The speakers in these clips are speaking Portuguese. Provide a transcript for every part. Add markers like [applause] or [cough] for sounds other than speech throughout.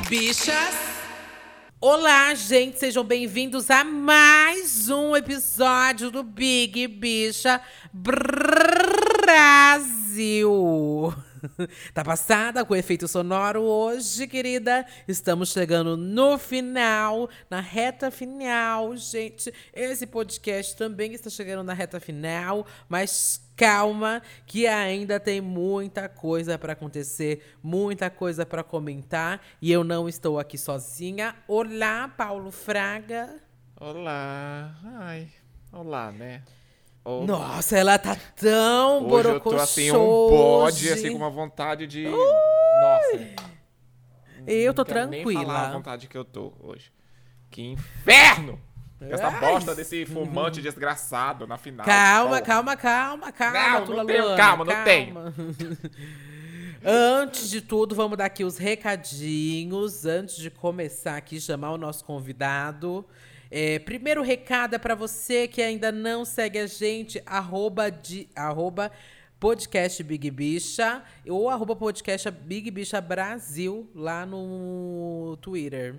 Bichas. Olá, gente, sejam bem-vindos a mais um episódio do Big Bicha Brasil. [laughs] tá passada com efeito sonoro hoje, querida? Estamos chegando no final, na reta final, gente. Esse podcast também está chegando na reta final, mas calma, que ainda tem muita coisa para acontecer, muita coisa para comentar e eu não estou aqui sozinha. Olá, Paulo Fraga. Olá. Ai, olá, né? Olá. Nossa, ela tá tão Hoje eu tô assim, um bode, assim, com uma vontade de... Ui. Nossa. Eu tô tranquila. Nem falar a vontade que eu tô hoje. Que inferno! Essa bosta desse fumante desgraçado na final. Calma, calma, calma, calma. Não, não tenho, calma, calma, não tenho. [laughs] Antes de tudo, vamos dar aqui os recadinhos. Antes de começar aqui, chamar o nosso convidado. É, primeiro recado é para você que ainda não segue a gente, arroba, de, arroba podcast Big Bicha ou arroba podcast Big Bicha Brasil lá no Twitter.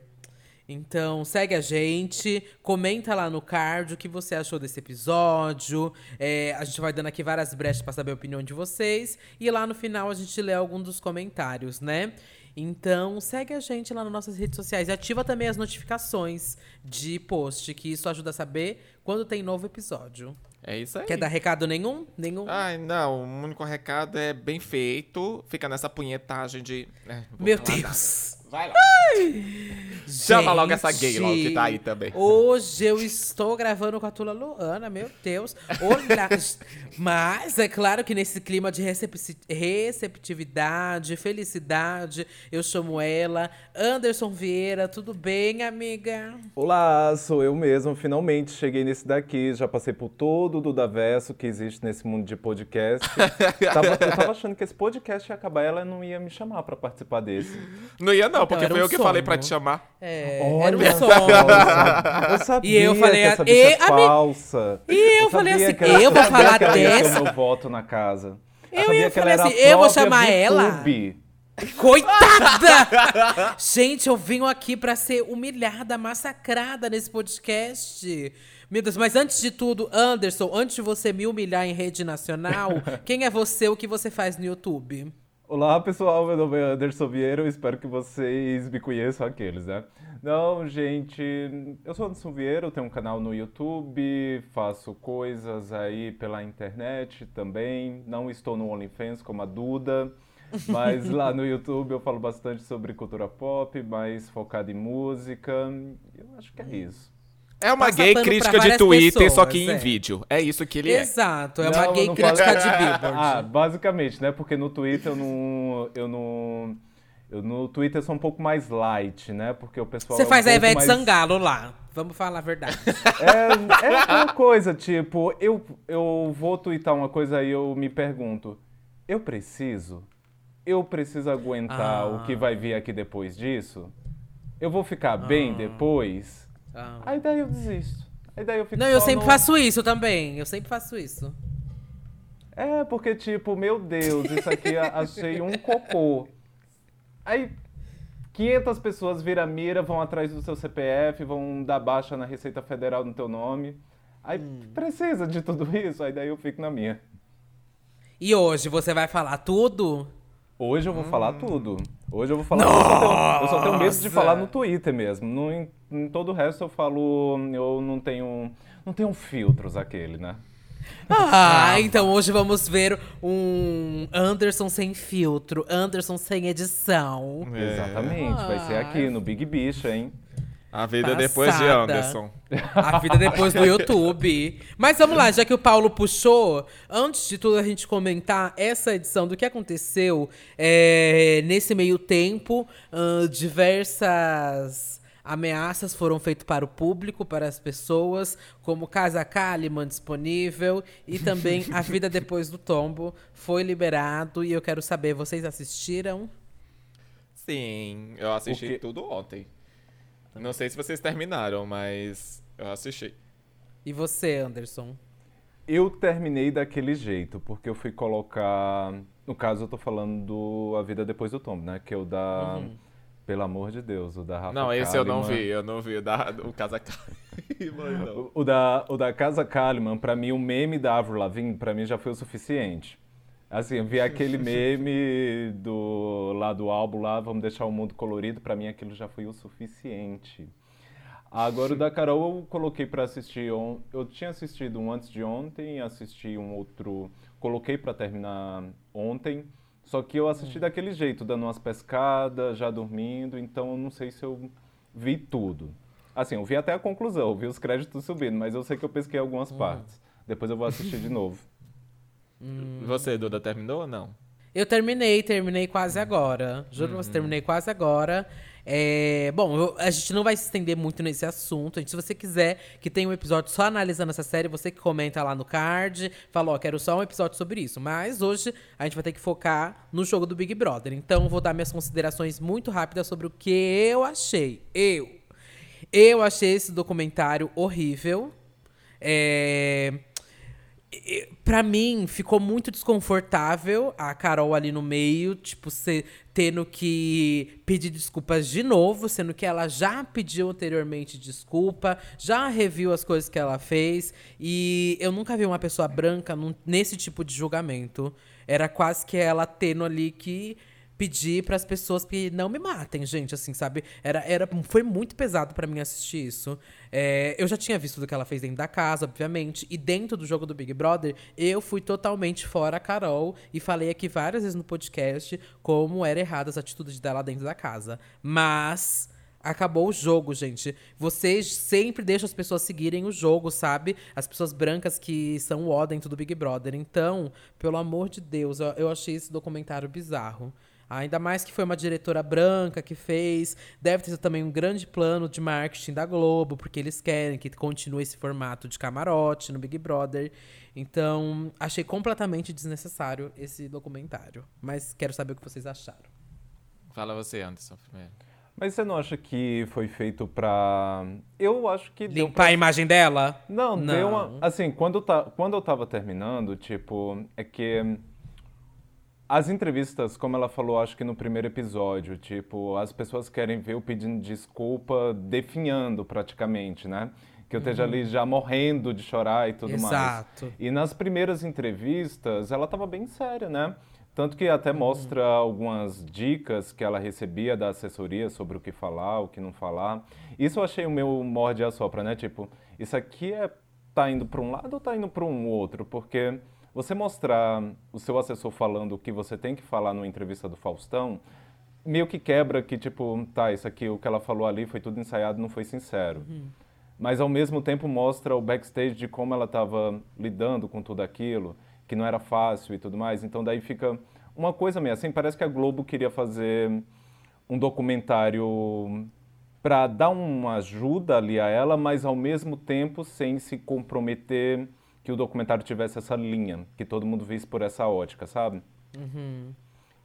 Então, segue a gente, comenta lá no card o que você achou desse episódio. É, a gente vai dando aqui várias brechas para saber a opinião de vocês. E lá no final a gente lê algum dos comentários, né? Então, segue a gente lá nas nossas redes sociais e ativa também as notificações de post, que isso ajuda a saber quando tem novo episódio. É isso aí. Quer dar recado nenhum? Nenhum? Ai, não. O único recado é bem feito. Fica nessa punhetagem de. É, Meu Deus! Vai lá. Chama Gente, logo essa gay logo que tá aí também. Hoje eu estou gravando com a Tula Luana, meu Deus. Olá. [laughs] Mas é claro que nesse clima de receptividade, felicidade, eu chamo ela, Anderson Vieira. Tudo bem, amiga? Olá, sou eu mesmo. Finalmente cheguei nesse daqui. Já passei por todo o Dudaverso que existe nesse mundo de podcast. [laughs] tava, eu tava achando que esse podcast ia acabar ela não ia me chamar para participar desse. Não ia, não não, porque então, foi um eu que falei pra te chamar. É, Olha, era um sonho. [laughs] Eu sabia e eu falei, que essa bicha é falsa. E eu, eu falei assim, eu vou falar que ela dessa. Meu voto na casa. Eu, eu ia falar assim, eu vou chamar ela. Coitada! [laughs] Gente, eu vim aqui para ser humilhada, massacrada nesse podcast. Meu Deus, mas antes de tudo, Anderson, antes de você me humilhar em rede nacional, [laughs] quem é você, o que você faz no YouTube? Olá pessoal, meu nome é Anderson Vieira, espero que vocês me conheçam aqueles, né? Não, gente, eu sou Anderson Vieira, eu tenho um canal no YouTube, faço coisas aí pela internet também, não estou no OnlyFans como a Duda, [laughs] mas lá no YouTube eu falo bastante sobre cultura pop, mais focado em música, eu acho que é isso. É uma gay crítica de Twitter, pessoas, só que é. em vídeo. É isso que ele é. Exato, é não, uma gay crítica falo... de Billboard. ah, basicamente, né? Porque no Twitter eu não. Eu não. Eu no Twitter sou um pouco mais light, né? Porque o pessoal. Você é um faz a Ivete mais... Sangalo lá. Vamos falar a verdade. [laughs] É, é uma coisa, tipo, eu, eu vou twittar uma coisa e eu me pergunto: eu preciso? Eu preciso aguentar ah. o que vai vir aqui depois disso? Eu vou ficar ah. bem depois? Ah. Aí daí eu desisto. Aí daí eu fico Não, eu sempre no... faço isso também. Eu sempre faço isso. É, porque, tipo, meu Deus, isso aqui achei um cocô. Aí 500 pessoas viram mira, vão atrás do seu CPF, vão dar baixa na Receita Federal no teu nome. Aí hum. precisa de tudo isso, aí daí eu fico na minha. E hoje você vai falar tudo? Hoje eu vou hum. falar tudo. Hoje eu vou falar. Eu só, tenho, eu só, tenho, medo de falar no Twitter mesmo. No, em, em, todo o resto eu falo. Eu não tenho. Não tenho filtros aquele, né? Ah, então hoje vamos ver um Anderson sem filtro, Anderson sem edição. É. Exatamente, vai ser aqui no Big Bicha, hein? A vida Passada. depois de Anderson. A vida depois do YouTube. Mas vamos lá, já que o Paulo puxou, antes de tudo a gente comentar essa edição do que aconteceu é, nesse meio tempo, uh, diversas ameaças foram feitas para o público, para as pessoas, como Casa Kalimann disponível e também A Vida Depois do Tombo foi liberado e eu quero saber, vocês assistiram? Sim, eu assisti tudo ontem. Não sei se vocês terminaram, mas eu assisti. E você, Anderson? Eu terminei daquele jeito, porque eu fui colocar. No caso, eu tô falando do A Vida Depois do Tombo, né? Que é o da. Uhum. Pelo amor de Deus, o da Rafa Não, esse Kalimann, eu não vi, eu não vi. O da, o Casa Kalimann, não. O, o da, o da Casa Kalimann, pra mim, o meme da Avril Lavigne, pra mim já foi o suficiente. Assim, vi aquele meme do, lá do álbum lá, vamos deixar o mundo colorido, pra mim aquilo já foi o suficiente. Agora o da Carol eu coloquei pra assistir, on... eu tinha assistido um antes de ontem, assisti um outro, coloquei pra terminar ontem, só que eu assisti daquele jeito, dando umas pescadas, já dormindo, então eu não sei se eu vi tudo. Assim, eu vi até a conclusão, vi os créditos subindo, mas eu sei que eu pesquei algumas partes. Depois eu vou assistir de novo. Você, Duda, terminou ou não? Eu terminei, terminei quase agora. Juro pra você, terminei quase agora. É, bom, eu- a gente não vai se estender muito nesse assunto. Gente, se você quiser que tenha um episódio só analisando essa série, você que comenta lá no card, fala, ó, quero só um episódio sobre isso. Mas hoje a gente vai ter que focar no jogo do Big Brother. Então, vou dar minhas considerações muito rápidas sobre o que eu achei. Eu. Eu achei esse documentário horrível. É. Pra mim, ficou muito desconfortável a Carol ali no meio, tipo, se, tendo que pedir desculpas de novo, sendo que ela já pediu anteriormente desculpa, já reviu as coisas que ela fez. E eu nunca vi uma pessoa branca num- nesse tipo de julgamento. Era quase que ela tendo ali que pedir para as pessoas que não me matem, gente, assim, sabe? Era, era, foi muito pesado para mim assistir isso. É, eu já tinha visto do que ela fez dentro da casa, obviamente, e dentro do jogo do Big Brother, eu fui totalmente fora a Carol e falei aqui várias vezes no podcast como eram erradas as atitudes dela dentro da casa. Mas Acabou o jogo, gente. Vocês sempre deixam as pessoas seguirem o jogo, sabe? As pessoas brancas que são o dentro do Big Brother. Então, pelo amor de Deus, eu, eu achei esse documentário bizarro. Ainda mais que foi uma diretora branca que fez. Deve ter sido também um grande plano de marketing da Globo, porque eles querem que continue esse formato de camarote no Big Brother. Então, achei completamente desnecessário esse documentário. Mas quero saber o que vocês acharam. Fala você, Anderson, primeiro. Mas você não acha que foi feito pra. Eu acho que deu Limpar a imagem dela? Não, Não. deu uma. Assim, quando, eu ta- quando eu tava terminando, tipo, é que. As entrevistas, como ela falou, acho que no primeiro episódio, tipo, as pessoas querem ver eu pedindo desculpa, definhando praticamente, né? Que eu esteja ali já morrendo de chorar e tudo mais. Exato. E nas primeiras entrevistas, ela tava bem séria, né? Tanto que até mostra algumas dicas que ela recebia da assessoria sobre o que falar, o que não falar. Isso eu achei o meu morde a sopra, né? Tipo, isso aqui é tá indo para um lado ou tá indo para um outro? Porque você mostrar o seu assessor falando o que você tem que falar numa entrevista do Faustão, meio que quebra que, tipo, tá, isso aqui, o que ela falou ali foi tudo ensaiado, não foi sincero. Mas ao mesmo tempo mostra o backstage de como ela estava lidando com tudo aquilo, que não era fácil e tudo mais. Então daí fica uma coisa meio assim, parece que a Globo queria fazer um documentário para dar uma ajuda ali a ela, mas ao mesmo tempo sem se comprometer que o documentário tivesse essa linha, que todo mundo visse por essa ótica, sabe?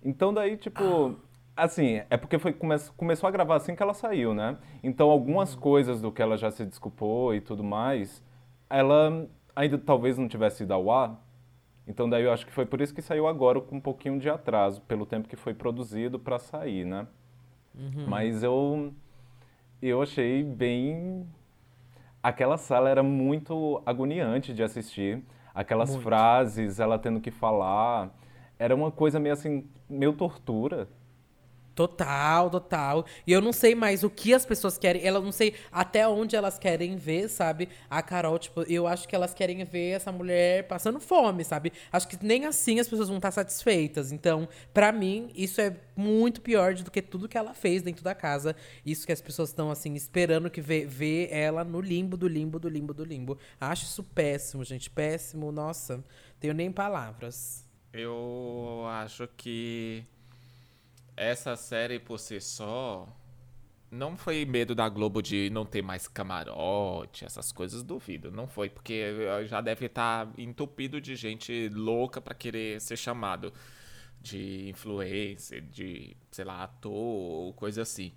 Então daí, tipo, assim, é porque foi, come, começou a gravar assim que ela saiu, né? Então algumas coisas do que ela já se desculpou e tudo mais, ela ainda talvez não tivesse ido ao ar. Então daí eu acho que foi por isso que saiu agora com um pouquinho de atraso, pelo tempo que foi produzido para sair, né? Mas eu eu achei bem aquela sala era muito agoniante de assistir. Aquelas Muito. frases, ela tendo que falar, era uma coisa meio assim, meio tortura. Total, total. E eu não sei mais o que as pessoas querem. Ela não sei até onde elas querem ver, sabe? A Carol, tipo, eu acho que elas querem ver essa mulher passando fome, sabe? Acho que nem assim as pessoas vão estar satisfeitas. Então, pra mim, isso é muito pior do que tudo que ela fez dentro da casa. Isso que as pessoas estão, assim, esperando que vê, vê ela no limbo do limbo do limbo do limbo. Acho isso péssimo, gente. Péssimo. Nossa, tenho nem palavras. Eu acho que essa série por si só não foi medo da Globo de não ter mais camarote, essas coisas, duvido. Não foi, porque já deve estar entupido de gente louca pra querer ser chamado de influencer, de, sei lá, ator ou coisa assim.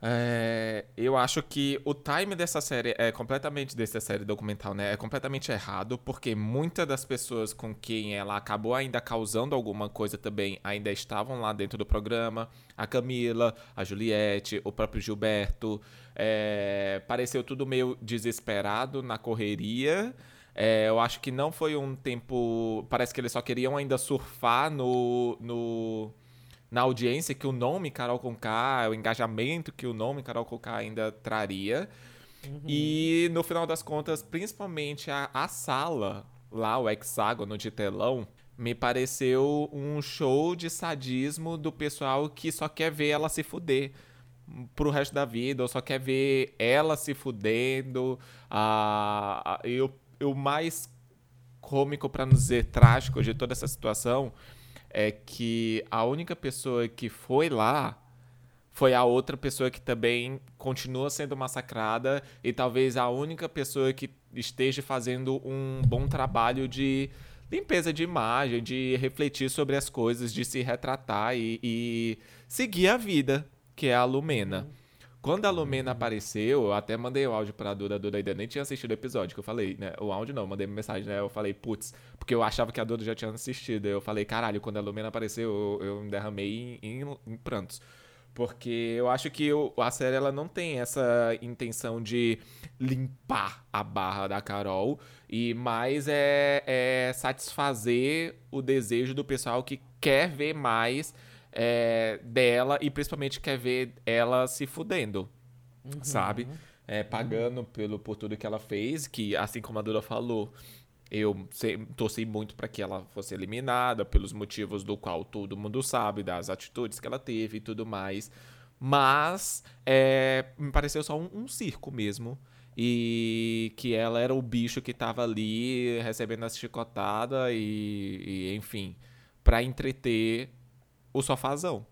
É, Eu acho que o time dessa série é completamente dessa série documental, né? É completamente errado, porque muitas das pessoas com quem ela acabou ainda causando alguma coisa também ainda estavam lá dentro do programa. A Camila, a Juliette, o próprio Gilberto. É... Pareceu tudo meio desesperado na correria. É, eu acho que não foi um tempo. Parece que eles só queriam ainda surfar no. no na audiência que o nome Carol Conká, o engajamento que o nome Carol Conká ainda traria. Uhum. E no final das contas, principalmente a, a sala, lá, o hexágono de telão, me pareceu um show de sadismo do pessoal que só quer ver ela se fuder pro resto da vida, ou só quer ver ela se fudendo. Ah, e o, o mais cômico, para não dizer trágico de toda essa situação, é que a única pessoa que foi lá foi a outra pessoa que também continua sendo massacrada e talvez a única pessoa que esteja fazendo um bom trabalho de limpeza de imagem, de refletir sobre as coisas, de se retratar e, e seguir a vida, que é a Lumena. Uhum. Quando a Lumena apareceu, eu até mandei o áudio pra Duda, a Duda ainda nem tinha assistido o episódio, que eu falei, né? O áudio não, mandei mensagem, né? Eu falei, putz, porque eu achava que a Duda já tinha assistido. Eu falei, caralho, quando a Lumena apareceu, eu, eu me derramei em, em, em prantos. Porque eu acho que a série ela não tem essa intenção de limpar a barra da Carol, e mais é, é satisfazer o desejo do pessoal que quer ver mais é, dela e principalmente quer ver ela se fudendo, uhum. sabe? É, pagando pelo, por tudo que ela fez, que assim como a Dura falou, eu torci muito para que ela fosse eliminada pelos motivos do qual todo mundo sabe, das atitudes que ela teve e tudo mais. Mas é, me pareceu só um, um, circo mesmo. E que ela era o bicho que tava ali recebendo essa chicotada e, e enfim, para entreter o sofazão.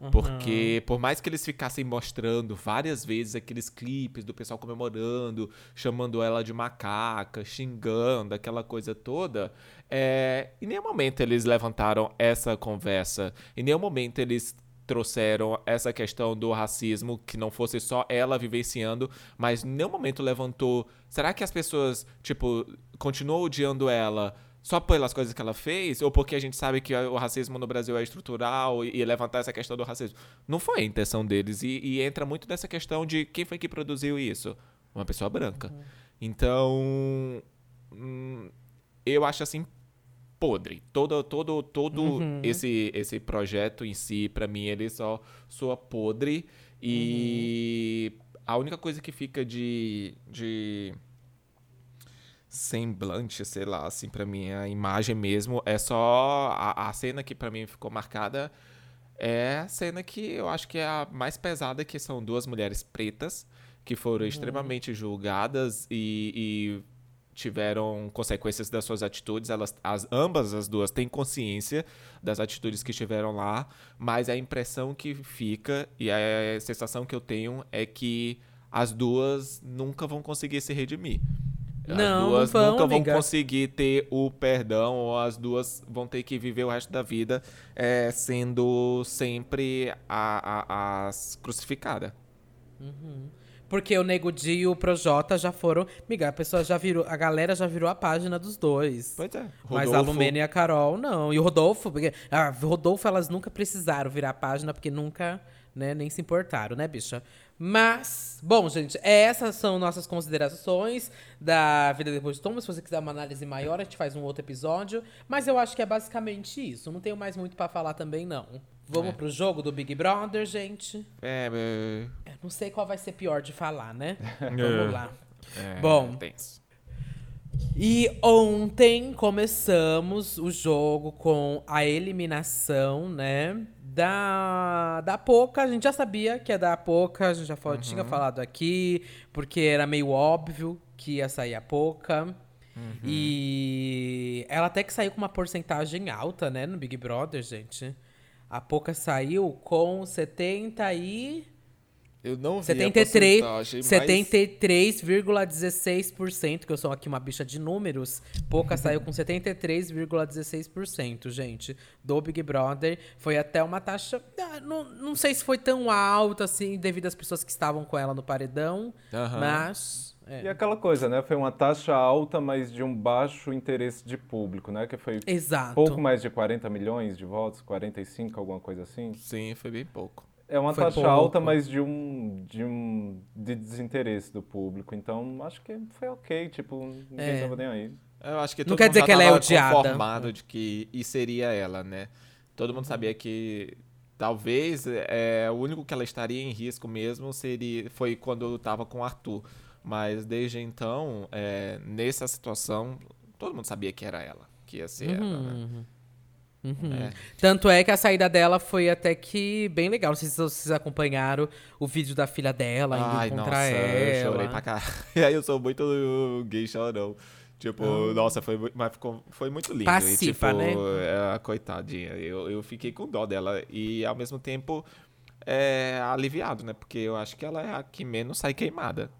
Uhum. Porque por mais que eles ficassem mostrando várias vezes aqueles clipes do pessoal comemorando, chamando ela de macaca, xingando, aquela coisa toda, é, em nenhum momento eles levantaram essa conversa. Em nenhum momento eles trouxeram essa questão do racismo, que não fosse só ela vivenciando, mas em nenhum momento levantou. Será que as pessoas, tipo, continuam odiando ela? Só pelas coisas que ela fez, ou porque a gente sabe que o racismo no Brasil é estrutural e, e levantar essa questão do racismo. Não foi a intenção deles. E, e, entra muito nessa questão de quem foi que produziu isso? Uma pessoa branca. Uhum. Então, hum, eu acho assim podre. Todo, todo, todo uhum. esse, esse projeto em si, para mim, ele só soa podre. E uhum. a única coisa que fica de, de semblante, sei lá, assim, para mim, a imagem mesmo. É só. A, a cena que para mim ficou marcada é a cena que eu acho que é a mais pesada, que são duas mulheres pretas que foram uhum. extremamente julgadas e, e, tiveram consequências das suas atitudes. Elas, as, ambas as duas têm consciência das atitudes que tiveram lá, mas a impressão que fica e a sensação que eu tenho é que as duas nunca vão conseguir se redimir. Não, as duas não vão, nunca amiga. vão conseguir ter o perdão, ou as duas vão ter que viver o resto da vida é, sendo sempre a, a, as crucificadas. Uhum. Porque o Nego Di e o Projota já foram. Miga, a pessoa já virou. A galera já virou a página dos dois. Pois é. Rodolfo... Mas a Lumena e a Carol, não. E o Rodolfo. Porque, a Rodolfo, elas nunca precisaram virar a página, porque nunca, né, nem se importaram, né, bicha? Mas, bom, gente, essas são nossas considerações da vida depois de Thomas. Se você quiser uma análise maior, a gente faz um outro episódio. Mas eu acho que é basicamente isso. Não tenho mais muito para falar também, não. Vamos é. pro jogo do Big Brother, gente? É, é... não sei qual vai ser pior de falar, né? [laughs] Vamos lá. É, bom. E ontem começamos o jogo com a eliminação, né? Da, da Poca, a gente já sabia que é da Poca, a gente já falou, uhum. tinha falado aqui, porque era meio óbvio que ia sair a Poca. Uhum. E ela até que saiu com uma porcentagem alta, né, no Big Brother, gente. A Poca saiu com 70 e Eu não vi 73, a porcentagem, mas... 73,16%, que eu sou aqui uma bicha de números. Pouca saiu com 73,16%, gente, do Big Brother. Foi até uma taxa, ah, não, não sei se foi tão alta assim, devido às pessoas que estavam com ela no paredão, Aham. mas... é. E aquela coisa, né? Foi uma taxa alta, mas de um baixo interesse de público, né? Que foi Exato. pouco mais de 40 milhões de votos, 45, alguma coisa assim. Sim, foi bem pouco. É uma Foi taxa pouco. alta, mas de um, de um de desinteresse do público. Então, acho que foi ok, tipo, ninguém É. tava nem aí. Eu acho que Não quer dizer que ela é odiada. conformado de que e seria ela, né? Todo mundo sabia que talvez é, o único que ela estaria em risco mesmo seria foi quando eu tava com o Arthur. Mas desde então, é, nessa situação, todo mundo sabia que era ela, que ia ser ela, né? Uhum. Uhum. É. Tanto é que a saída dela foi até que bem legal. Não sei se vocês acompanharam o vídeo da filha dela indo Ai, encontrar nossa, ela. eu chorei pra caralho. [laughs] E aí eu sou muito gay chorão. Tipo, nossa, foi, mas ficou, foi muito lindo. Passiva, e, tipo, né? é, coitadinha. Eu, eu fiquei com dó dela. E ao mesmo tempo, é, aliviado, né? Porque eu acho que ela é a que menos sai queimada.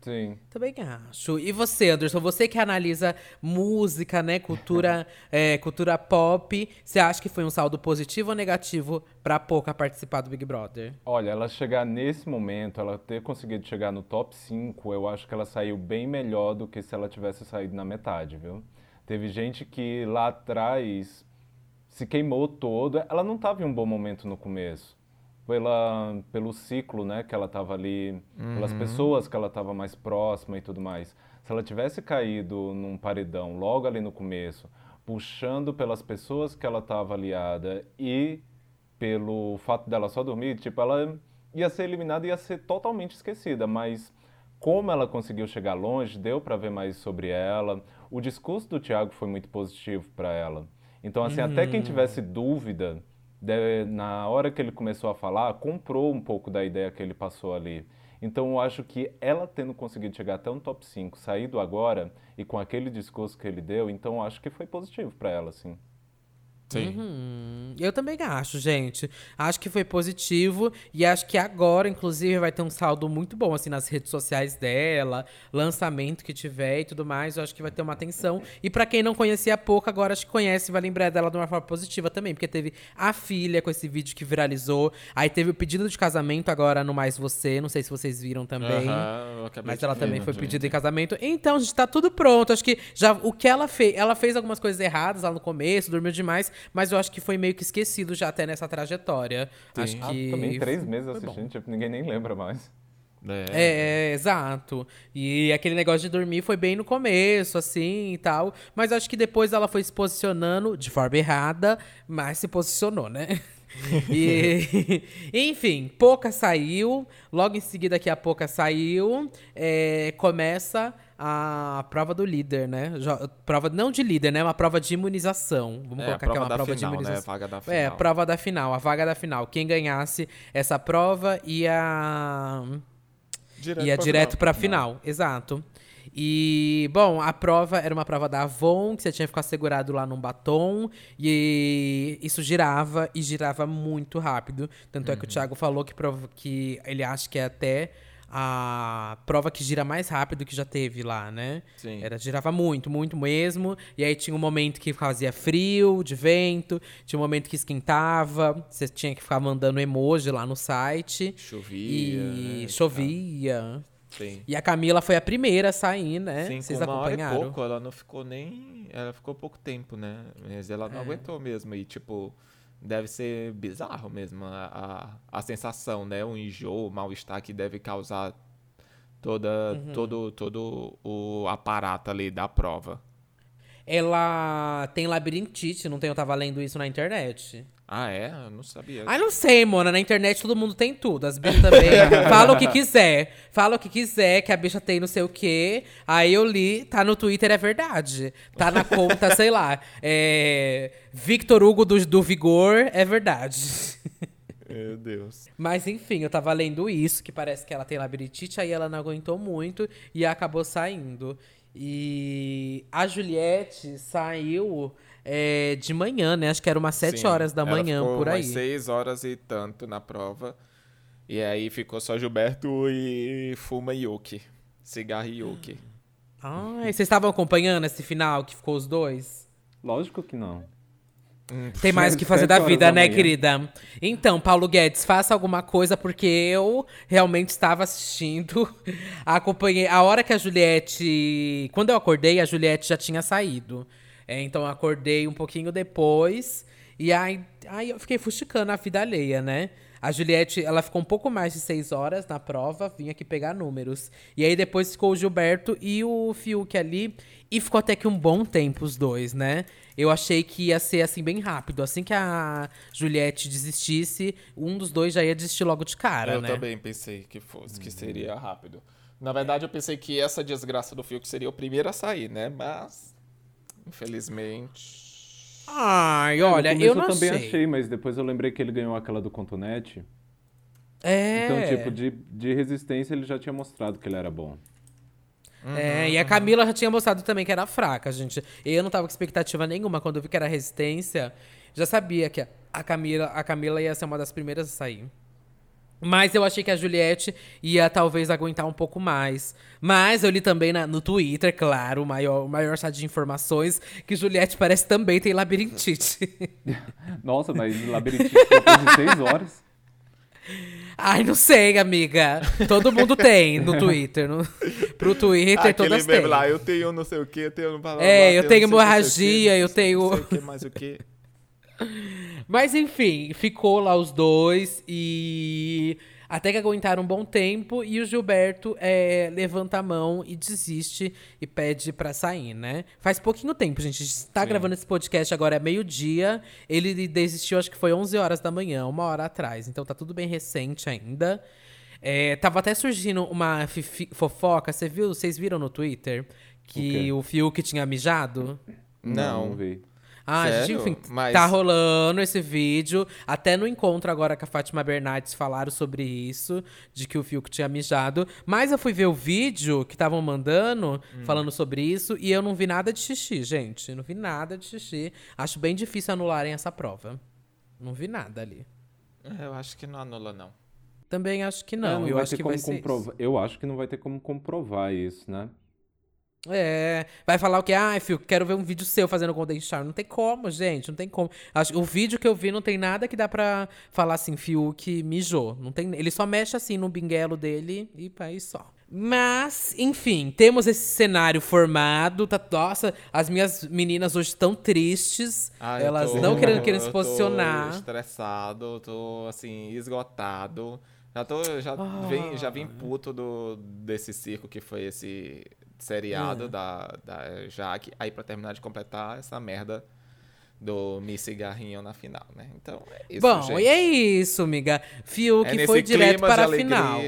Sim. Também acho. E você, Anderson, você que analisa música, né, cultura, [laughs] é, cultura pop, você acha que foi um saldo positivo ou negativo pra Pouca participar do Big Brother? Olha, ela chegar nesse momento, ela ter conseguido chegar no top 5, eu acho que ela saiu bem melhor do que se ela tivesse saído na metade, viu? Teve gente que lá atrás se queimou todo. Ela não estava em um bom momento no começo. Pela, pelo ciclo, né, que ela estava ali, pelas pessoas que ela estava mais próxima e tudo mais. Se ela tivesse caído num paredão logo ali no começo, puxando pelas pessoas que ela estava aliada e pelo fato dela só dormir, tipo, ela ia ser eliminada e ia ser totalmente esquecida, mas como ela conseguiu chegar longe, deu para ver mais sobre ela. O discurso do Thiago foi muito positivo para ela. Então, assim, até quem tivesse dúvida, de- na hora que ele começou a falar, comprou um pouco da ideia que ele passou ali. Então, eu acho que ela tendo conseguido chegar até um top 5, saído agora, e com aquele discurso que ele deu, então eu acho que foi positivo para ela, assim. Sim. Uhum. Eu também acho, gente. Acho que foi positivo e acho que agora, inclusive, vai ter um saldo muito bom, assim, nas redes sociais dela, lançamento que tiver e tudo mais. Eu acho que vai ter uma atenção. E pra quem não conhecia pouco, agora acho que conhece, vai lembrar dela de uma forma positiva também, porque teve a filha com esse vídeo que viralizou. Aí teve o pedido de casamento agora no Mais Você. Não sei se vocês viram também. Acabei Mas ela também no foi pedida em casamento. Então, gente, tá tudo pronto. Acho que já o que ela fez, ela fez algumas coisas erradas lá no começo, dormiu demais, mas eu acho que foi meio que esquecido já até nessa trajetória. Sim. Acho Ah, que também três meses assistindo, tipo, ninguém nem lembra mais. É. É, exato. E aquele negócio de dormir foi bem no começo, assim e tal. Mas acho que depois ela foi se posicionando de forma errada, mas se posicionou, né? [laughs] E, enfim, Pouca saiu. Logo em seguida que a Pouca saiu, é, começa a prova do líder, né? Prova não de líder, né? Uma prova de imunização. Vamos É, colocar prova aquela da prova final, de né? imunização. Vaga da É, final. a prova da final, a vaga da final. Quem ganhasse essa prova ia Direto ia pra direto final. pra final, exato. E, bom, a prova era uma prova da Avon, que você tinha que ficar segurado lá num batom. E isso girava, e girava muito rápido. Tanto é que o Thiago falou que, prova, que ele acha que é até a prova que gira mais rápido que já teve lá, né? Sim. Era, girava muito, muito mesmo. E aí tinha um momento que fazia frio, de vento. Tinha um momento que esquentava. Você tinha que ficar mandando emoji lá no site. Chovia. E né, chovia. Sim. E a Camila foi a primeira a sair, né? Sim, Vocês com uma hora e acompanharam? pouco, ela não ficou nem. Ela ficou pouco tempo, né? Mas ela É. não aguentou mesmo. E, tipo, deve ser bizarro mesmo a, a, a sensação, né? O enjoo, o mal-estar que deve causar toda, Uhum. todo, todo o aparato ali da prova. Ela tem labirintite, não tem? Eu tava lendo isso na internet. Ah, é? Eu não sabia. Ah, não sei, Mona. Na internet todo mundo tem tudo. As bichas também. [laughs] Fala o que quiser. Fala o que quiser, que a bicha tem não sei o quê. Aí eu li, tá no Twitter, é verdade. Tá na conta, [laughs] sei lá. É, Victor Hugo do, do Vigor, é verdade. Meu Deus. Mas enfim, eu tava lendo isso, que parece que ela tem labirintite, aí ela não aguentou muito e acabou saindo. E a Juliette saiu é, de manhã, né? Acho que era umas 7 Sim, horas da ela manhã, ficou por aí. umas seis horas e tanto na prova. E aí ficou só Gilberto e Fuma Yuki. Cigarro e Yuki. Ai, vocês estavam acompanhando esse final que ficou os dois? Lógico que não. Tem mais o que fazer da vida, da né, manhã. querida? Então, Paulo Guedes, faça alguma coisa, porque eu realmente estava assistindo. [laughs] Acompanhei. A hora que a Juliette. Quando eu acordei, a Juliette já tinha saído. É, então eu acordei um pouquinho depois. E aí, aí eu fiquei fuxicando a vida alheia, né? A Juliette, ela ficou um pouco mais de seis horas na prova, vim aqui pegar números. E aí depois ficou o Gilberto e o Fiuk ali. E ficou até que um bom tempo os dois, né? Eu achei que ia ser assim bem rápido. Assim que a Juliette desistisse, um dos dois já ia desistir logo de cara, eu né? também pensei que fosse, que seria rápido. Na verdade, eu pensei que essa desgraça do Fiuk seria o primeiro a sair, né? Mas, infelizmente... Ai, olha, no eu não também achei. achei, mas depois eu lembrei que ele ganhou aquela do Contonete. É. Então, tipo, de, de resistência ele já tinha mostrado que ele era bom. É, e a Camila já tinha mostrado também que era fraca, gente. Eu não tava com expectativa nenhuma. Quando eu vi que era resistência, já sabia que a Camila, a Camila ia ser uma das primeiras a sair. Mas eu achei que a Juliette ia talvez aguentar um pouco mais. Mas eu li também na- no Twitter, claro, o maior, o maior site de informações, que Juliette parece também tem labirintite. [laughs] Nossa, mas labirintite depois de seis horas. Ai, não sei, amiga. Todo mundo tem no Twitter. No, pro Twitter, todas têm. meme lá, eu tenho não sei o que, eu tenho... blá, blá, É, eu não tenho não hemorragia, que, eu não tenho- sei o que, mais o que. Mas enfim, ficou lá os dois e até que aguentaram um bom tempo e o Gilberto é, levanta a mão e desiste e pede pra sair, né? Faz pouquinho tempo, gente. A gente tá gravando esse podcast agora é meio-dia. Ele desistiu, acho que foi 11 horas da manhã, uma hora atrás. Então tá tudo bem recente ainda. É, tava até surgindo uma fofoca, você viu? Vocês viram no Twitter que quê? o Fiuk tinha mijado? Não. não vi. Ah, gente, Sério? enfim, Mas- tá rolando esse vídeo. Até no encontro agora com a Fátima Bernardes falaram sobre isso, de que o Fiuk tinha mijado. Mas eu fui ver o vídeo que estavam mandando, Hum. falando sobre isso, e eu não vi nada de xixi, gente. Não vi nada de xixi. Acho bem difícil anularem essa prova. Não vi nada ali. É, Eu acho que não anula, não. Também acho que É, não. eu vai acho que como vai ser comprova- Eu acho que não vai ter como comprovar isso, né? É, vai falar o que? Ah, Fiuk, quero ver um vídeo seu fazendo Golden Shower. Não tem como, gente, não tem como. Acho, o vídeo que eu vi não tem nada que dá pra falar assim, Fiuk mijou. Não tem, ele só mexe assim no binguelo dele e aí só. Mas, enfim, temos esse cenário formado. Tá, nossa, as minhas meninas hoje estão tristes. Ah, eu elas tô- não querendo, querendo se tô posicionar. estressado, tô assim, esgotado. Já tô, já, Ah. vim, já vim puto do, desse circo que foi esse seriado É. da, da Jaque. Aí pra terminar de completar essa merda do Miss Cigarrinho na final, né? Então, é isso, Bom, gente. e é isso, amiga. Fiuk É foi direto para a final.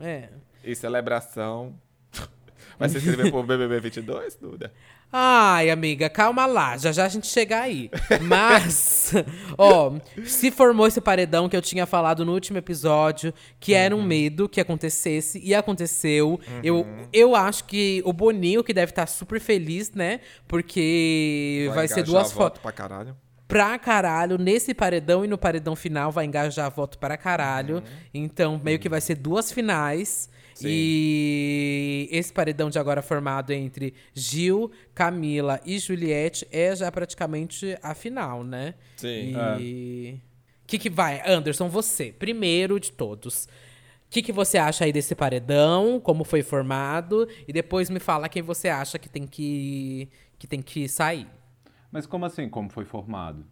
É. e celebração. [laughs] Vai se inscrever pro BBB 22, Duda? Ai, amiga, calma lá. Já já a gente chega aí. Mas, [laughs] ó, se formou esse paredão que eu tinha falado no último episódio, que era Uhum. um medo que acontecesse, e aconteceu. Eu, eu acho que o Boninho, que deve estar super feliz, né? Porque vai, ser engajar duas fotos pra caralho. pra caralho nesse paredão e no paredão final vai engajar voto para caralho. Então, meio que vai ser duas finais. Sim. E esse paredão de agora formado entre Gil, Camila e Juliette é já praticamente a final, né? Sim. E. O que, que vai? Anderson, você, primeiro de todos. O que, que você acha aí desse paredão? Como foi formado? E depois me fala quem você acha que tem que, que, tem que sair. Mas como assim, como foi formado?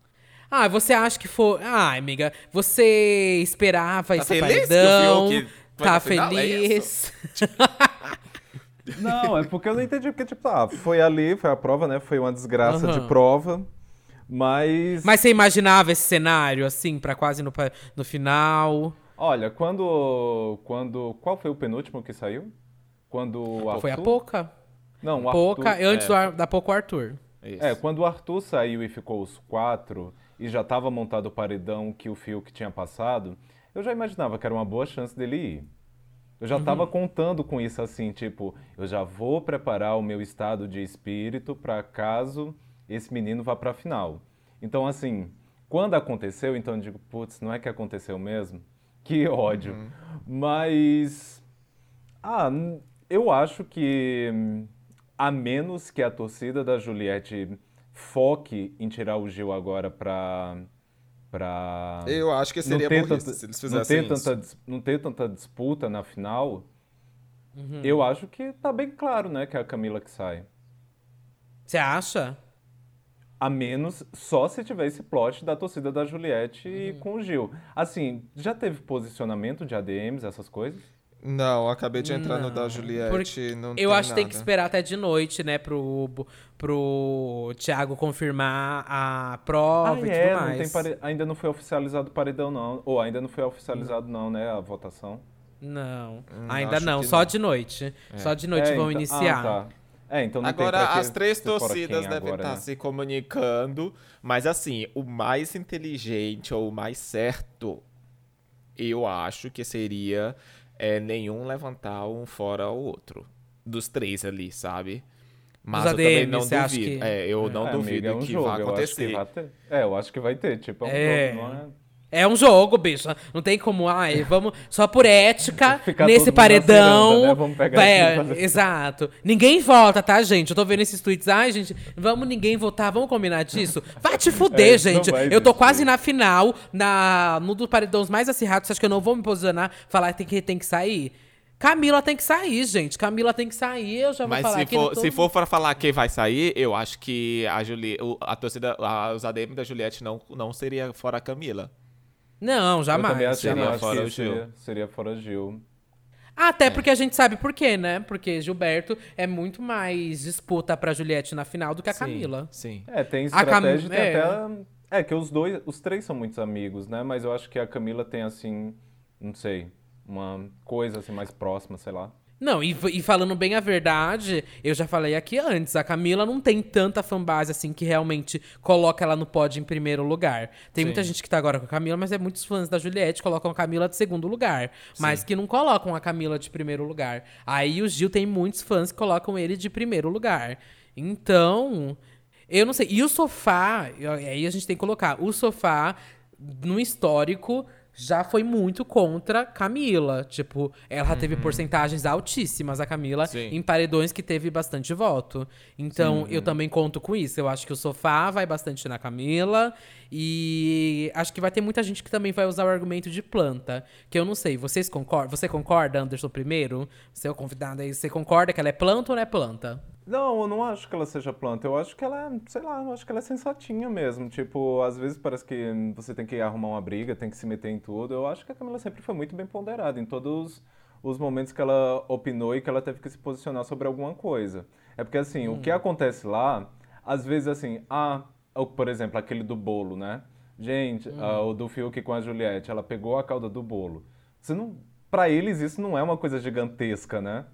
Ah, você acha que foi. Ah, amiga, você esperava Tá esse feliz que o paredão? Fiuk foi Tá? É feliz? [laughs] Não, é porque eu não entendi, porque, tipo, ah, foi ali, foi a prova, né? Foi uma desgraça Aham. de prova, mas... Mas você imaginava esse cenário, assim, pra quase no, no final? Olha, quando, quando... Qual foi o penúltimo que saiu? Quando o Arthur... Foi a Poca? Não, o Poca, Arthur... antes é. do Ar- da Poca o Arthur. Isso. É, quando o Arthur saiu e ficou os quatro, e já tava montado o paredão que o Fiuk tinha passado, eu já imaginava que era uma boa chance dele ir. Eu já tava contando com isso assim, tipo, eu já vou preparar o meu estado de espírito para caso esse menino vá pra final. Então, assim, quando aconteceu, então eu digo, putz, não é que aconteceu mesmo? Que ódio. Uhum. Mas. Ah, eu acho que. A menos que a torcida da Juliette foque em tirar o Gil agora pra. Pra Eu acho que não seria burrice tanta- se eles não fizessem ter isso. tanta, dis- não ter tanta disputa na final, Uhum. eu acho que tá bem claro, né, que é a Camila que sai. Você acha? A menos só se tiver esse plot da torcida da Juliette e Uhum. com o Gil. Assim, já teve posicionamento de ADMs, essas coisas? Não, acabei de entrar no da Não, Juliette. porque não Eu tem acho que tem que esperar até de noite, né, pro, pro Thiago confirmar a prova Ah, e é, tudo não mais. tem pare- ainda não foi oficializado o paredão, não. Ou ainda não foi oficializado, não, né, a votação. Não, Hum, ainda não, só não. de noite. Só de noite É, vão então- iniciar. Ah, tá. É, então não Agora, as três torcidas quem devem agora, estar né? se comunicando, mas assim, o mais inteligente ou o mais certo, eu acho que seria é, nenhum levantar um fora o outro. Dos três ali, sabe? Mas eu também não duvido. que- É, eu não É, duvido amiga, é um que jogo, vai eu acho acontecer. que vai ter. É, eu acho que vai ter, tipo, é um É. jogo, não é? Um jogo, bicho. Não tem como, ai, vamos só por ética, [laughs] Ficar nesse paredão. ciranda, né? Vamos pegar É, aqui fazer- exato. Ninguém vota, tá, gente? Eu tô vendo esses tweets. Ai, gente, vamos ninguém votar, vamos combinar disso? Vai te fuder, É, gente. Eu tô quase na final, na, no dos paredões mais acirrados. Você acha que eu não vou me posicionar, falar que tem que, tem que sair? Camila tem que sair, gente. Camila tem que sair. Eu já vou Mas falar se aqui. for, tô- se for pra falar quem vai sair, eu acho que a, Juli, o- a torcida, a- os ADM da Juliette não, não seria fora a Camila. Não, Eu jamais. Seria acho fora que o Gil. seria, seria fora Gil. Até porque a gente sabe por quê, né? Porque Gilberto é muito mais disputa pra Juliette na final do que a Camila. Sim. É, tem A Cam- estratégia, tem é. até... É, que os dois, os três são muitos amigos, né? Mas eu acho que a Camila tem, assim, não sei, uma coisa, assim, mais próxima, sei lá. Não, e, e falando bem a verdade, eu já falei aqui antes, a Camila não tem tanta fanbase assim que realmente coloca ela no pódio em primeiro lugar. Tem muita gente que tá agora com a Camila, mas é muitos fãs da Juliette que colocam a Camila de segundo lugar, mas que não colocam a Camila de primeiro lugar. Aí o Gil tem muitos fãs que colocam ele de primeiro lugar. Então, eu não sei. E o sofá, aí a gente tem que colocar, o sofá no histórico já foi muito contra Camila. Tipo, ela teve porcentagens altíssimas, a Camila, Sim. em paredões que teve bastante voto. Então, eu também conto com isso. Eu acho que o sofá vai bastante na Camila. E acho que vai ter muita gente que também vai usar o argumento de planta. Que eu não sei, vocês concordam? Você concorda, Anderson, primeiro? O convidado aí, você concorda que ela é planta ou não é planta? Não, eu não acho que ela seja planta. Eu acho que ela é, sei lá, eu acho que ela é sensatinha mesmo. Tipo, às vezes parece que você tem que arrumar uma briga, tem que se meter em tudo. Eu acho que a Camila sempre foi muito bem ponderada em todos os momentos que ela opinou e que ela teve que se posicionar sobre alguma coisa. É porque, assim, o que acontece lá, às vezes, assim, ah, por exemplo, aquele do bolo, né? Gente, ah, o do Fiuk com a Juliette, ela pegou a cauda do bolo. Você não, pra eles, isso não é uma coisa gigantesca, né?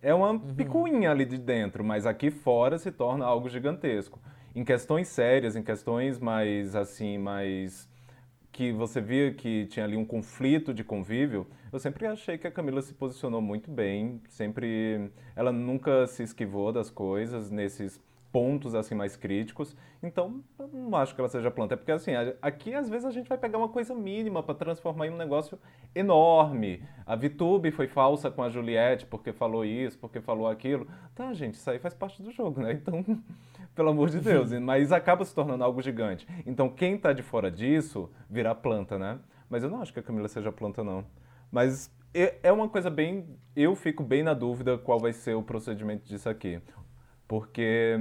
É uma picuinha ali de dentro, mas aqui fora se torna algo gigantesco. Em questões sérias, em questões mais assim, mais que você via que tinha ali um conflito de convívio, eu sempre achei que a Camila se posicionou muito bem, sempre ela nunca se esquivou das coisas nesses pontos assim mais críticos. Então, eu não acho que ela seja planta, é porque assim, aqui às vezes a gente vai pegar uma coisa mínima para transformar em um negócio enorme. A Vitube foi falsa com a Juliette porque falou isso, porque falou aquilo. Tá, gente, isso aí faz parte do jogo, né? Então, [laughs] pelo amor de Deus, [laughs] mas acaba se tornando algo gigante. Então, quem tá de fora disso vira planta, né? Mas eu não acho que a Camila seja planta não. Mas é uma coisa bem, eu fico bem na dúvida qual vai ser o procedimento disso aqui. Porque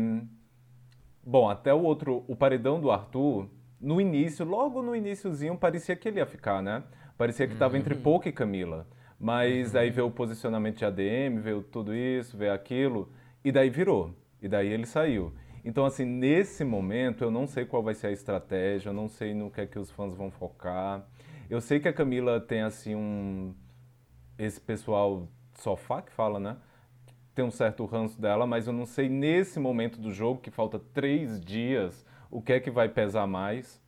Bom, até o outro, o paredão do Arthur, no início, logo no iniciozinho, parecia que ele ia ficar, né? Parecia que estava entre Pouca e Camila. Mas aí veio o posicionamento de ADM, veio tudo isso, veio aquilo, e daí virou. E daí ele saiu. Então, assim, nesse momento, eu não sei qual vai ser a estratégia, eu não sei no que é que os fãs vão focar. Eu sei que a Camila tem, assim, um... Esse pessoal sofá que fala, né? Tem um certo ranço dela, mas eu não sei nesse momento do jogo, que falta três dias, o que é que vai pesar mais.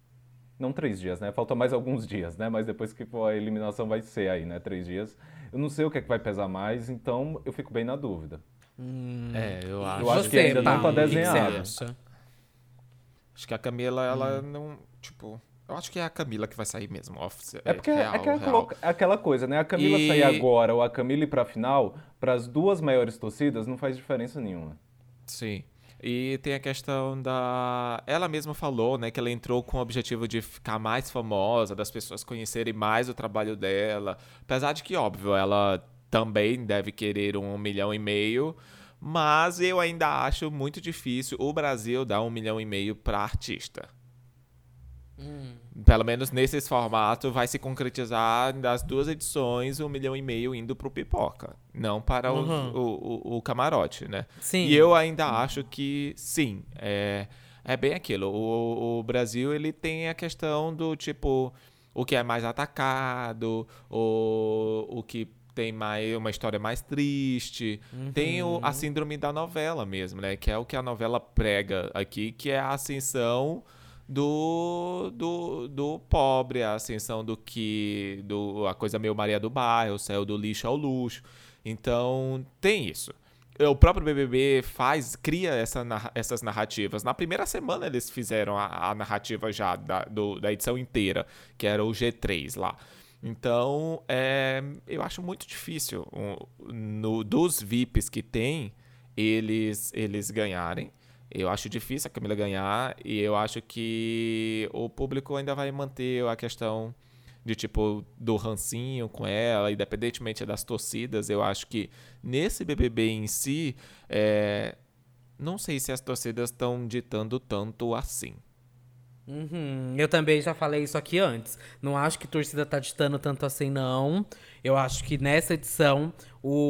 Não três dias, né? Falta mais alguns dias, né? Mas depois que for a eliminação vai ser aí, né? Três dias. Eu não sei o que é que vai pesar mais, então eu fico bem na dúvida. É, eu acho. Eu acho que ainda não tá Paulo, o que que desenhado. Acho que a Camila, ela não. Tipo. Eu acho que é a Camila que vai sair mesmo. Office, É porque é, real, é aquela- é aquela coisa, né? A Camila E- sair agora ou a Camila ir pra final, pras duas maiores torcidas não faz diferença nenhuma. Sim. E tem a questão da. Ela mesma falou, né, que ela entrou com o objetivo de ficar mais famosa, das pessoas conhecerem mais o trabalho dela. Apesar de que, óbvio, ela também deve querer um milhão e meio. Mas eu ainda acho muito difícil o Brasil dar um milhão e meio pra artista. Pelo menos nesses formatos vai se concretizar das duas edições um milhão e meio indo pro pipoca, não para Uhum. o, o, o camarote, né? Sim. E eu ainda acho que sim, é, é bem aquilo. O, o Brasil ele tem a questão do tipo o que é mais atacado, o, o que tem mais uma história mais triste, tem o, a síndrome da novela mesmo, né? Que é o que a novela prega aqui, que é a ascensão do, do, do pobre, a ascensão do que. Do, a coisa meio Maria do Bairro, saiu do lixo ao luxo. Então, tem isso. O próprio BBB faz, cria essa, essas narrativas. Na primeira semana eles fizeram a, a narrativa já da, do- da edição inteira, que era o G3 lá. Então, é, eu acho muito difícil um, no, dos VIPs que tem, eles, eles ganharem. Eu acho difícil a Camila ganhar e eu acho que o público ainda vai manter a questão de tipo do rancinho com ela, independentemente das torcidas. Eu acho que nesse BBB em si, é, não sei se as torcidas estão ditando tanto assim. Uhum, Eu também já falei isso aqui antes. Não acho que torcida tá ditando tanto assim, não. Eu acho que nessa edição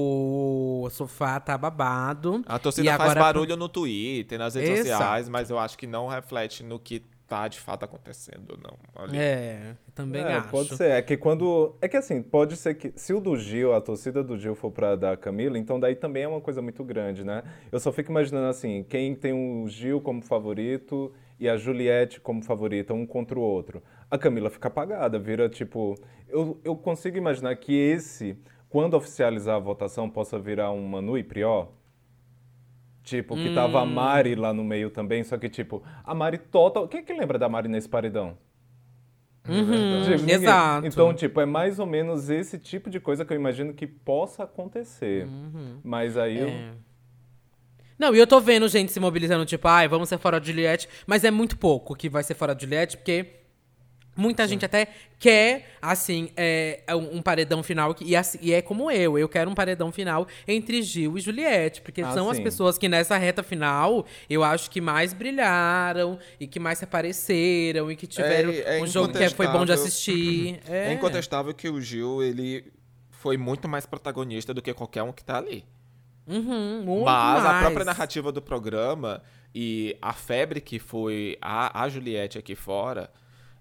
o sofá tá babado. A torcida E faz agora- barulho no Twitter, nas redes Exato. sociais, mas eu acho que não reflete no que tá de fato acontecendo, não. ali. É, também É, acho. pode ser. É que quando. É que assim, pode ser que. Se o do Gil, a torcida do Gil for pra dar Camila, então daí também é uma coisa muito grande, né? Eu só fico imaginando assim, quem tem o Gil como favorito e a Juliette como favorita, um contra o outro. A Camila fica apagada, vira tipo. Eu, eu consigo imaginar que esse, quando oficializar a votação, possa virar um Manu e Prió. Tipo, que tava a Hum. Mari lá no meio também, só que tipo, a Mari total. Quem é que lembra da Mari nesse paredão? Uhum, Tipo, exato. Então, tipo, é mais ou menos esse tipo de coisa que eu imagino que possa acontecer. Mas aí eu. É. Não, e eu tô vendo gente se mobilizando, tipo, ai, vamos ser fora de Juliette, mas é muito pouco que vai ser fora de Juliette, porque muita gente até quer, assim, é, um, um paredão final, e, assim- e é como eu, eu quero um paredão final entre Gil e Juliette, porque Ah, são as sim. pessoas que nessa reta final, eu acho que mais brilharam, e que mais se apareceram, e que tiveram É- é um jogo que foi bom de assistir. É incontestável que o Gil, ele foi muito mais protagonista do que qualquer um que tá ali. Uhum, muito Mas a mais. própria narrativa do programa e a febre que foi a, a Juliette aqui fora,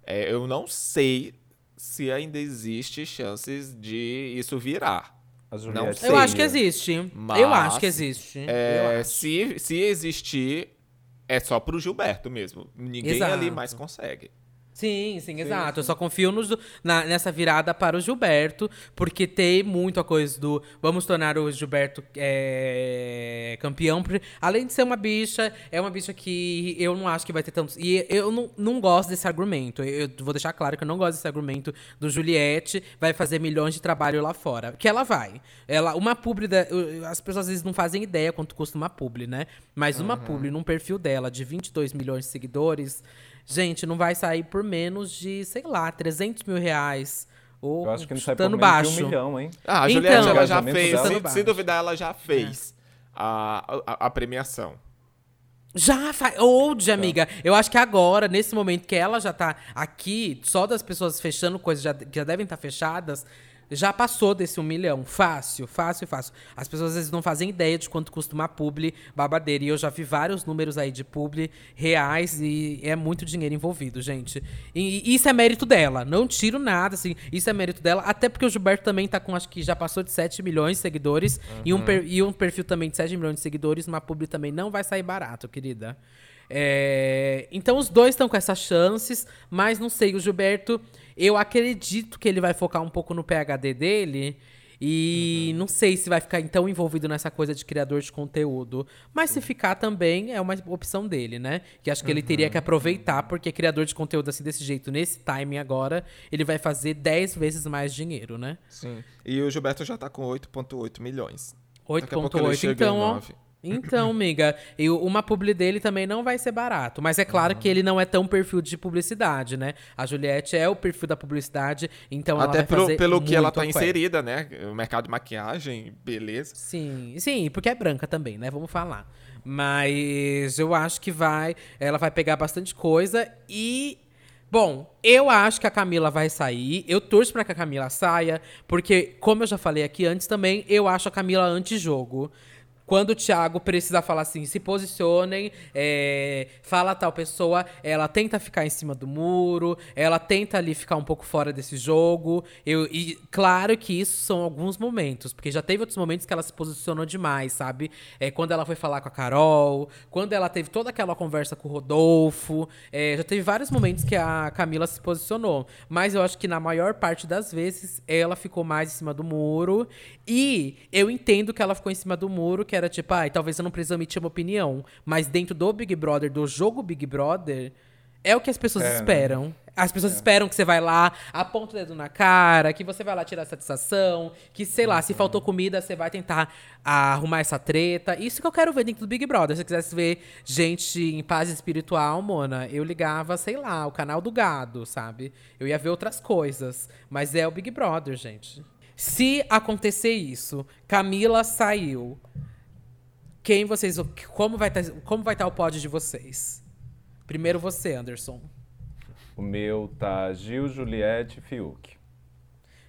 é, eu não sei se ainda existe chances de isso virar. A Juliette sei. Eu acho que existe. Mas, eu acho que existe. É, acho. se, se existir, é só pro Gilberto mesmo. Ninguém Exato. ali mais consegue. Sim, sim, exato. Eu só confio nos, na- nessa virada para o Gilberto, porque tem muito a coisa do vamos tornar o Gilberto é, campeão. Além de ser uma bicha, é uma bicha que eu não acho que vai ter tantos. E eu não, não gosto desse argumento. Eu, eu vou deixar claro que eu não gosto desse argumento do Juliette vai fazer milhões de trabalho lá fora. Que ela vai. Ela, uma publi. da- as pessoas às vezes não fazem ideia quanto custa uma publi, né? Mas uma publi num perfil dela de 22 milhões de seguidores. Gente, não vai sair por menos de, sei lá, 300 mil reais. Ou Eu acho que não sai por menos baixo. de um milhão, hein? Ah, a Então, ela já fez. dela. Se, Baixo. se duvidar, ela já fez a, a, a premiação. Já faz. Old, amiga. Eu acho que agora, nesse momento que ela já tá aqui, só das pessoas fechando coisas já, que já devem estar fechadas, já passou desse um milhão. Fácil, fácil, fácil. As pessoas às vezes não fazem ideia de quanto custa uma publi babadeira. E eu já vi vários números aí de publi reais e é muito dinheiro envolvido, gente. E, e isso é mérito dela. Não tiro nada, assim. Isso é mérito dela. Até porque o Gilberto também tá com, acho que já passou de 7 milhões de seguidores. E, um per- e um perfil também de 7 milhões de seguidores. Uma publi também não vai sair barato, querida. É, então os dois estão com essas chances, mas não sei, o Gilberto, eu acredito que ele vai focar um pouco no PHD dele E uhum. não sei se vai ficar tão envolvido nessa coisa de criador de conteúdo. Mas se ficar também, é uma opção dele, né? Que acho que ele teria que uhum. aproveitar, porque criador de conteúdo assim desse jeito, nesse timing agora, ele vai fazer 10 vezes mais dinheiro, né? Sim. E o Gilberto já tá com 8,8 milhões. 8,8. Então, ó. Então, amiga, e uma publi dele também não vai ser barato. Mas é claro uhum. que ele não é tão perfil de publicidade, né? A Juliette é o perfil da publicidade, então Até ela vai fazer pelo que ela tá inserida, né? O mercado de maquiagem, beleza. Sim, sim, porque é branca também, né? Vamos falar. Mas eu acho que vai. Ela vai pegar bastante coisa e Bom, eu acho que a Camila vai sair. Eu torço para que a Camila saia, porque, como eu já falei aqui antes também, eu acho a Camila anti-jogo quando o Thiago precisa falar assim, se posicionem, é, fala tal pessoa, ela tenta ficar em cima do muro, ela tenta ali ficar um pouco fora desse jogo. Eu, e claro que isso são alguns momentos, porque já teve outros momentos que ela se posicionou demais, sabe? É, quando ela foi falar com a Carol, quando ela teve toda aquela conversa com o Rodolfo. É, já teve vários momentos que a Camila se posicionou. Mas eu acho que na maior parte das vezes ela ficou mais em cima do muro. E eu entendo que ela ficou em cima do muro, que era tipo, ai, ah, talvez eu não precise emitir uma opinião. Mas dentro do Big Brother, do jogo Big Brother, é o que as pessoas é, esperam. As pessoas é. esperam que você vai lá, aponta o dedo na cara, que você vai lá tirar satisfação, que, sei lá, se faltou comida, você vai tentar arrumar essa treta. Isso que eu quero ver dentro do Big Brother. Se você quisesse ver gente em paz espiritual, Mona, eu ligava, sei lá, o canal do gado, sabe? Eu ia ver outras coisas. Mas é o Big Brother, gente. Se acontecer isso, Camila saiu. Quem vocês. Como vai tá, como vai estar tá o pódio de vocês? Primeiro você, Anderson. O meu tá Gil, Juliette Fiuk.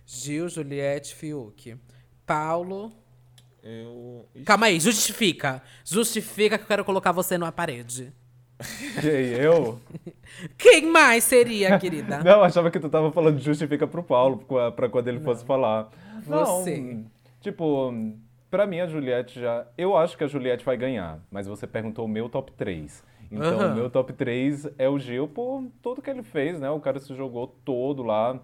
Gil, Juliette Fiuk. Paulo. Eu. Calma aí, justifica. Justifica que eu quero colocar você numa parede. Quem, eu? [laughs] Quem mais seria, querida? [laughs] Não, achava que tu tava falando justifica pro Paulo, pra quando ele Não. fosse falar. Você. Não, tipo, pra mim a Juliette já. Eu acho que a Juliette vai ganhar, mas você perguntou o meu top 3. Então, o meu top 3 é o Gil por tudo que ele fez, né? O cara se jogou todo lá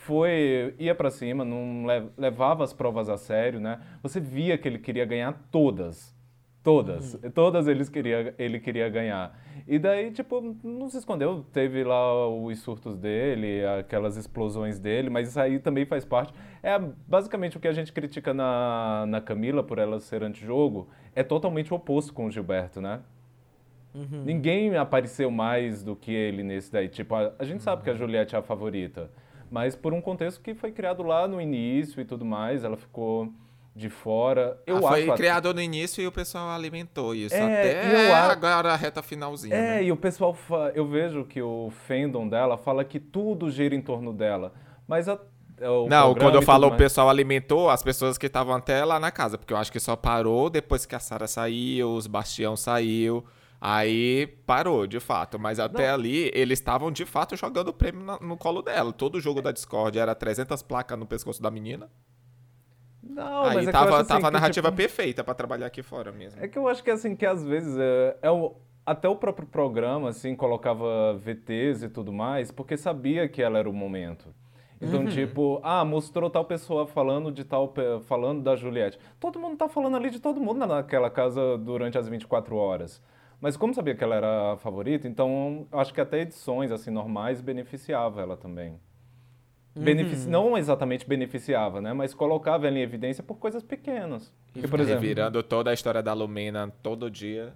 foi ia para cima, não levava as provas a sério, né? Você via que ele queria ganhar todas. Todas. Uhum. Todas eles queria, ele queria ganhar. E daí, tipo, não se escondeu. Teve lá os surtos dele, aquelas explosões dele, mas isso aí também faz parte. É basicamente o que a gente critica na, na Camila por ela ser antijogo, é totalmente o oposto com o Gilberto, né? Uhum. Ninguém apareceu mais do que ele nesse daí. Tipo, a, a gente uhum. sabe que a uhum. Juliette é a favorita, mas por um contexto que foi criado lá no início e tudo mais, ela ficou de fora. Eu ah, foi acho criado no início e o pessoal alimentou isso é, até eu agora a reta finalzinha. É, né? e o pessoal, eu vejo que o fandom dela fala que tudo gira em torno dela, mas a, não, quando eu falo o pessoal alimentou as pessoas que estavam até lá na casa, porque eu acho que só parou depois que a Sara saiu, os Bastião saiu. Aí parou, de fato. Mas até Não. ali, eles estavam de fato jogando o prêmio no colo dela. Todo jogo da Discord era 300 placas no pescoço da menina. Não, Aí mas é tava, assim, tava a narrativa tipo... perfeita para trabalhar aqui fora mesmo. É que eu acho que assim, que às vezes é, é o, até o próprio programa assim colocava VTs e tudo mais, porque sabia que ela era o momento. Então, uhum. tipo, ah, mostrou tal pessoa falando de tal falando da Juliette. Todo mundo tá falando ali de todo mundo naquela casa durante as 24 horas. Mas como sabia que ela era a favorita, então acho que até edições assim normais beneficiava ela também. Benefici... Uhum. Não exatamente beneficiava, né? Mas colocava ela em evidência por coisas pequenas. E, por exemplo, revirando toda a história da Lumena todo dia.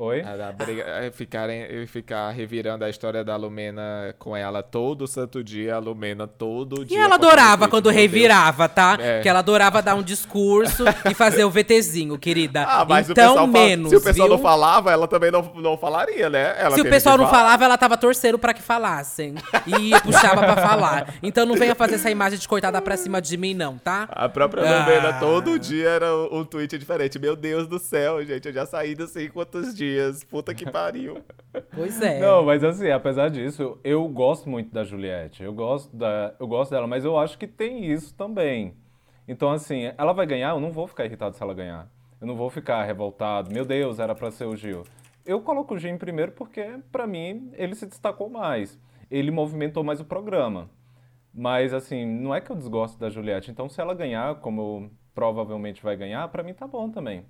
Oi? Briga, ficarem, ficar revirando a história da Lumena com ela todo santo dia, a Lumena todo dia. E ela adorava quando revirava, tá? É. Que ela adorava dar um discurso e fazer o VTzinho, querida. Ah, mas então, menos. se o pessoal viu? não falava, ela também não, não falaria, né? Ela se o pessoal não falava, ela tava torcendo para que falassem. E [laughs] puxava para falar. Então não venha fazer essa imagem de coitada pra cima de mim, não, tá? A própria ah. Lumena todo dia era um tweet diferente. Meu Deus do céu, gente. Eu já saí não sei quantos dias dias. Puta que pariu. [laughs] Pois é. Não, mas assim, apesar disso, eu gosto muito da Juliette. Eu gosto, da, eu gosto dela, mas eu acho que tem isso também. Então, assim, ela vai ganhar, eu não vou ficar irritado se ela ganhar. Eu não vou ficar revoltado. Meu Deus, era para ser o Gil. Eu coloco o Gil em primeiro porque, para mim, ele se destacou mais. Ele movimentou mais o programa. Mas, assim, não é que eu desgosto da Juliette. Então, se ela ganhar, como provavelmente vai ganhar, pra mim tá bom também.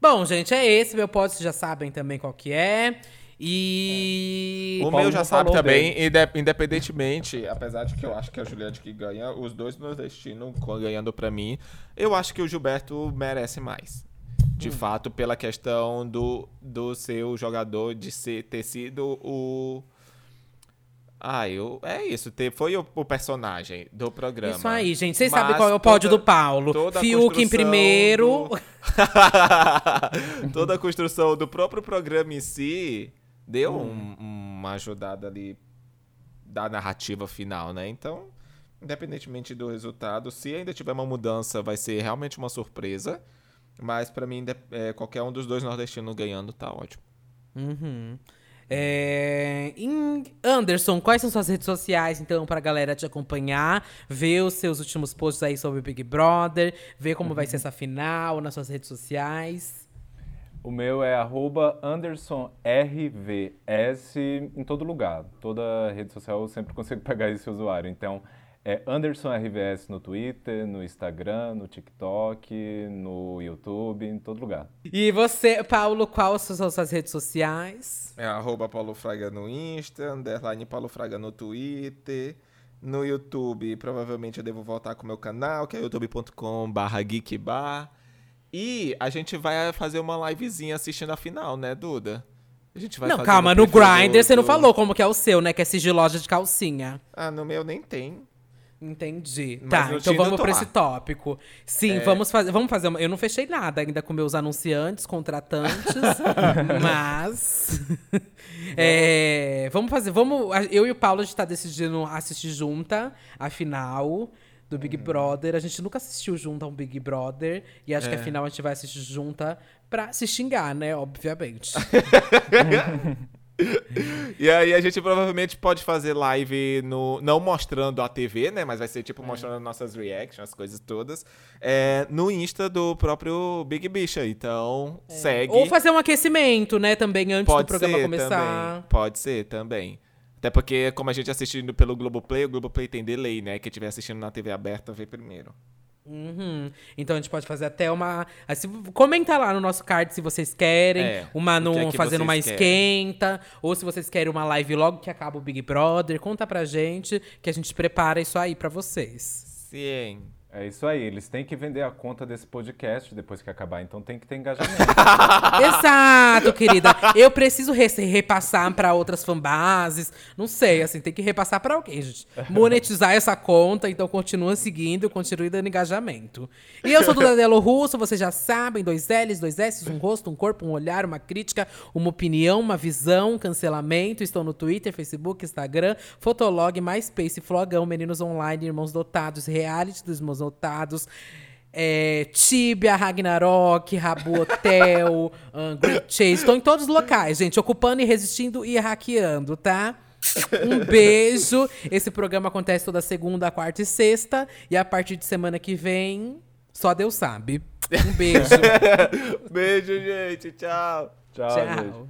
Bom, gente, é esse. Meu pódio, vocês já sabem também qual que é. E. O Paulo meu já sabe também, inde- independentemente, apesar de que eu acho que é a Juliette que ganha, os dois nordestinos ganhando pra mim, eu acho que o Gilberto merece mais. De fato, pela questão do, do seu jogador de ser, ter sido o. Ah, eu, é isso, foi o, o personagem do programa. Isso aí, gente. Vocês Mas sabem qual é o pódio toda- do Paulo. Fiuk em primeiro. do- [laughs] Toda a construção do próprio programa em si deu Hum. um- uma ajudada ali da narrativa final, né? Então, independentemente do resultado, se ainda tiver uma mudança, vai ser realmente uma surpresa. Mas pra mim, é, qualquer um dos dois nordestinos ganhando tá ótimo. Uhum. É, Anderson, quais são suas redes sociais, então, pra galera te acompanhar, ver os seus últimos posts aí sobre o Big Brother, ver como vai ser essa final nas suas redes sociais? O meu é AndersonRVS em todo lugar. Toda rede social eu sempre consigo [laughs] pegar esse usuário. Então, é AndersonRVS no Twitter, no Instagram, no TikTok, no YouTube, em todo lugar. E você, Paulo, quais são suas redes sociais? É arroba Paulo Fraga no Insta, underline Paulo Fraga no Twitter. No YouTube, provavelmente eu devo voltar com o meu canal, que é youtube.com barra geekbar. E a gente vai fazer uma livezinha assistindo a final, né, Duda? A gente vai não, fazer calma, no Grindr você não falou como que é o seu, né? Que é sigilosa de calcinha. Ah, no meu nem tem. Entendi. Mas tá, então vamos lá. esse tópico. Sim, vamos fazer. Vamos fazer uma. Eu não fechei nada ainda com meus anunciantes, contratantes, [laughs] mas. é, vamos fazer. Vamos. Eu e o Paulo a gente tá decidindo assistir junta a final do Big Brother. A gente nunca assistiu junto a um Big Brother. E acho que a final a gente vai assistir junta pra se xingar, né? Obviamente. [laughs] [laughs] E aí a gente provavelmente pode fazer live no. Não mostrando a TV, né? Mas vai ser tipo mostrando nossas reactions, as coisas todas. é, no Insta do próprio Big Bicha. Então, segue. Ou fazer um aquecimento, né? Também antes Pode do programa ser começar. também. Pode ser também. Até porque, como a gente assistindo pelo Globoplay, o Globoplay tem delay, né? Quem estiver assistindo na TV aberta vê primeiro. Uhum. Então a gente pode fazer até uma. assim, comenta lá no nosso card se vocês querem. É, uma no, é que fazendo uma querem. esquenta. Ou se vocês querem uma live logo que acaba o Big Brother. Conta pra gente que a gente prepara isso aí pra vocês. Sim. É isso aí, eles têm que vender a conta desse podcast depois que acabar, então tem que ter engajamento. [laughs] Exato, querida. Eu preciso re- repassar pra outras fanbases. Não sei, assim, tem que repassar pra alguém, gente. Monetizar essa conta, então continua seguindo, continue dando engajamento. E eu sou Duda Delo Russo, vocês já sabem, dois L's, dois S, um rosto, um corpo, um olhar, uma crítica, uma opinião, uma visão, um cancelamento. Estou no Twitter, Facebook, Instagram, Fotolog, MySpace, Flogão, Meninos Online, Irmãos Dotados, Reality dos Irmãos Dotados. É, Tibia, Ragnarok, Rabu Hotel, [laughs] um, Great Chase. Estou em todos os locais, gente. Ocupando e resistindo e hackeando, tá? Um beijo. Esse programa acontece toda segunda, quarta e sexta. E a partir de semana que vem, só Deus sabe. Um beijo. [laughs] Beijo, gente. Tchau. Tchau, gente. Tchau.